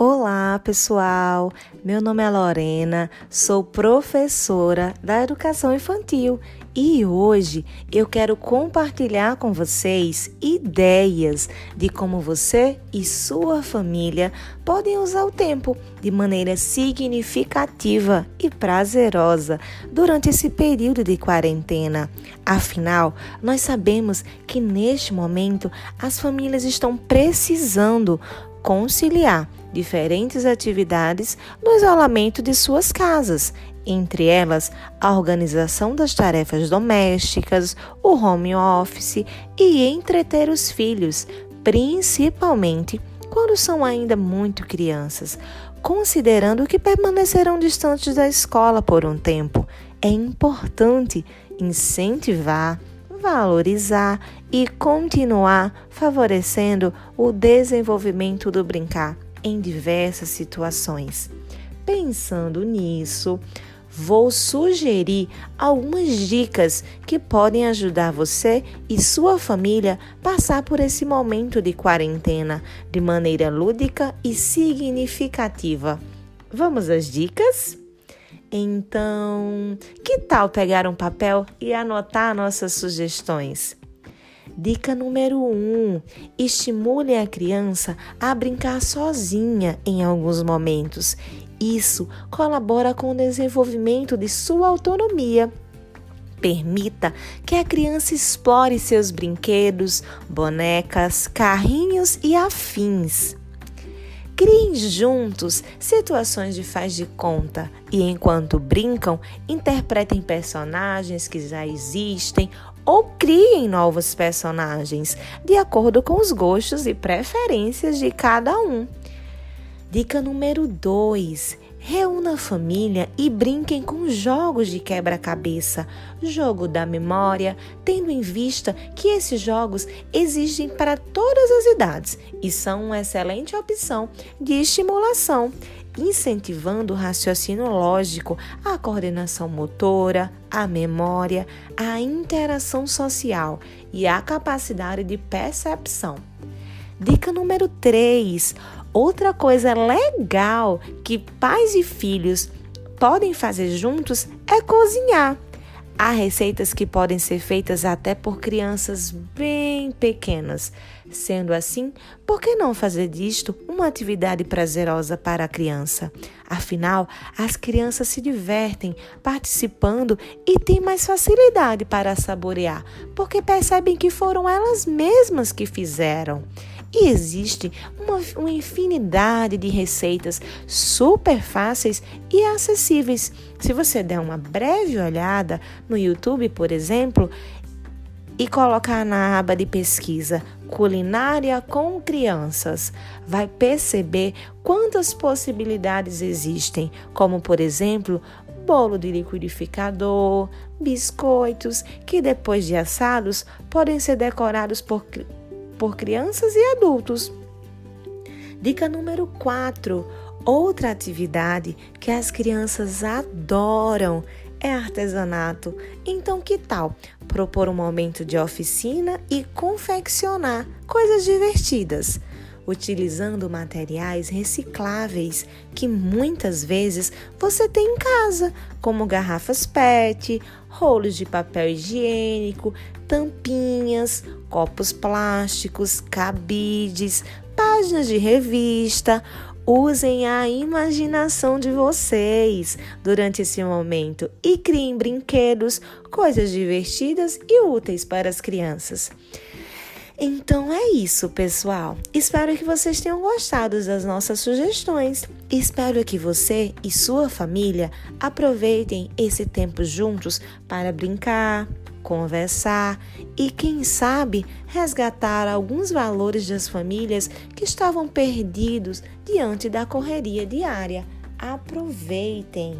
Olá, pessoal! Meu nome é Lorena, sou professora da educação infantil e hoje eu quero compartilhar com vocês ideias de como você e sua família podem usar o tempo de maneira significativa e prazerosa durante esse período de quarentena. Afinal, nós sabemos que neste momento as famílias estão precisando conciliar diferentes atividades no isolamento de suas casas, entre elas a organização das tarefas domésticas, o home office e entreter os filhos, principalmente quando são ainda muito crianças, considerando que permanecerão distantes da escola por um tempo. É importante incentivar valorizar e continuar favorecendo o desenvolvimento do brincar em diversas situações. Pensando nisso, vou sugerir algumas dicas que podem ajudar você e sua família passar por esse momento de quarentena de maneira lúdica e significativa. Vamos às dicas? Então, que tal pegar um papel e anotar nossas sugestões? Dica número 1: um, estimule a criança a brincar sozinha em alguns momentos. Isso colabora com o desenvolvimento de sua autonomia. Permita que a criança explore seus brinquedos, bonecas, carrinhos e afins. Criem juntos situações de faz de conta e, enquanto brincam, interpretem personagens que já existem ou criem novos personagens, de acordo com os gostos e preferências de cada um. Dica número 2: Reúna a família e brinquem com jogos de quebra-cabeça, jogo da memória, tendo em vista que esses jogos existem para todas as idades e são uma excelente opção de estimulação, incentivando o raciocínio lógico, a coordenação motora, a memória, a interação social e a capacidade de percepção. Dica número 3: Outra coisa legal que pais e filhos podem fazer juntos é cozinhar. Há receitas que podem ser feitas até por crianças bem pequenas. Sendo assim, por que não fazer disto uma atividade prazerosa para a criança? Afinal, as crianças se divertem participando e têm mais facilidade para saborear, porque percebem que foram elas mesmas que fizeram. E existe uma, uma infinidade de receitas super fáceis e acessíveis. Se você der uma breve olhada no YouTube, por exemplo, e colocar na aba de pesquisa culinária com crianças, vai perceber quantas possibilidades existem, como por exemplo, bolo de liquidificador, biscoitos que depois de assados podem ser decorados por por crianças e adultos. Dica número 4. Outra atividade que as crianças adoram é artesanato. Então, que tal propor um momento de oficina e confeccionar coisas divertidas? utilizando materiais recicláveis que muitas vezes você tem em casa, como garrafas PET, rolos de papel higiênico, tampinhas, copos plásticos, cabides, páginas de revista. Usem a imaginação de vocês durante esse momento e criem brinquedos, coisas divertidas e úteis para as crianças. Então é isso, pessoal. Espero que vocês tenham gostado das nossas sugestões. Espero que você e sua família aproveitem esse tempo juntos para brincar, conversar e, quem sabe, resgatar alguns valores das famílias que estavam perdidos diante da correria diária. Aproveitem!